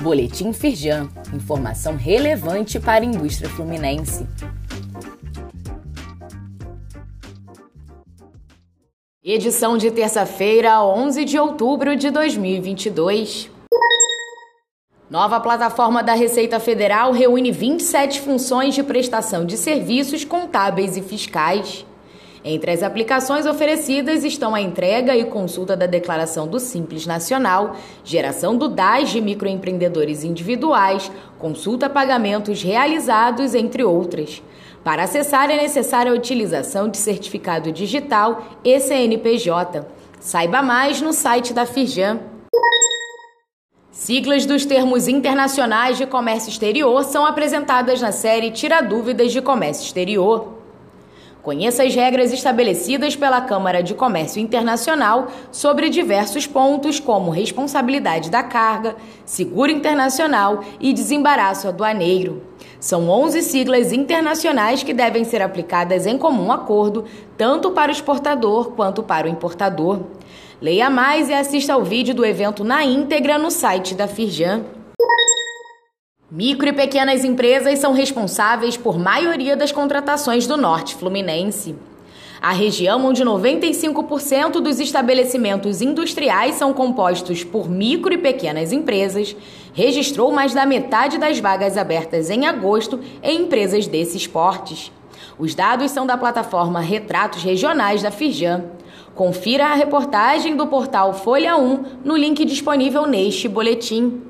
Boletim Firjan, informação relevante para a indústria fluminense. Edição de terça-feira, 11 de outubro de 2022. Nova plataforma da Receita Federal reúne 27 funções de prestação de serviços contábeis e fiscais. Entre as aplicações oferecidas estão a entrega e consulta da declaração do Simples Nacional, geração do DAS de microempreendedores individuais, consulta pagamentos realizados, entre outras. Para acessar é necessária a utilização de certificado digital e CNPJ. Saiba mais no site da Firjan. Siglas dos termos internacionais de comércio exterior são apresentadas na série Tira Dúvidas de Comércio Exterior. Conheça as regras estabelecidas pela Câmara de Comércio Internacional sobre diversos pontos, como responsabilidade da carga, seguro internacional e desembaraço aduaneiro. São 11 siglas internacionais que devem ser aplicadas em comum acordo, tanto para o exportador quanto para o importador. Leia mais e assista ao vídeo do evento na íntegra no site da Firjan. Micro e pequenas empresas são responsáveis por maioria das contratações do Norte Fluminense. A região, onde 95% dos estabelecimentos industriais são compostos por micro e pequenas empresas, registrou mais da metade das vagas abertas em agosto em empresas desses portes. Os dados são da plataforma Retratos Regionais da Firjan. Confira a reportagem do portal Folha 1 no link disponível neste boletim.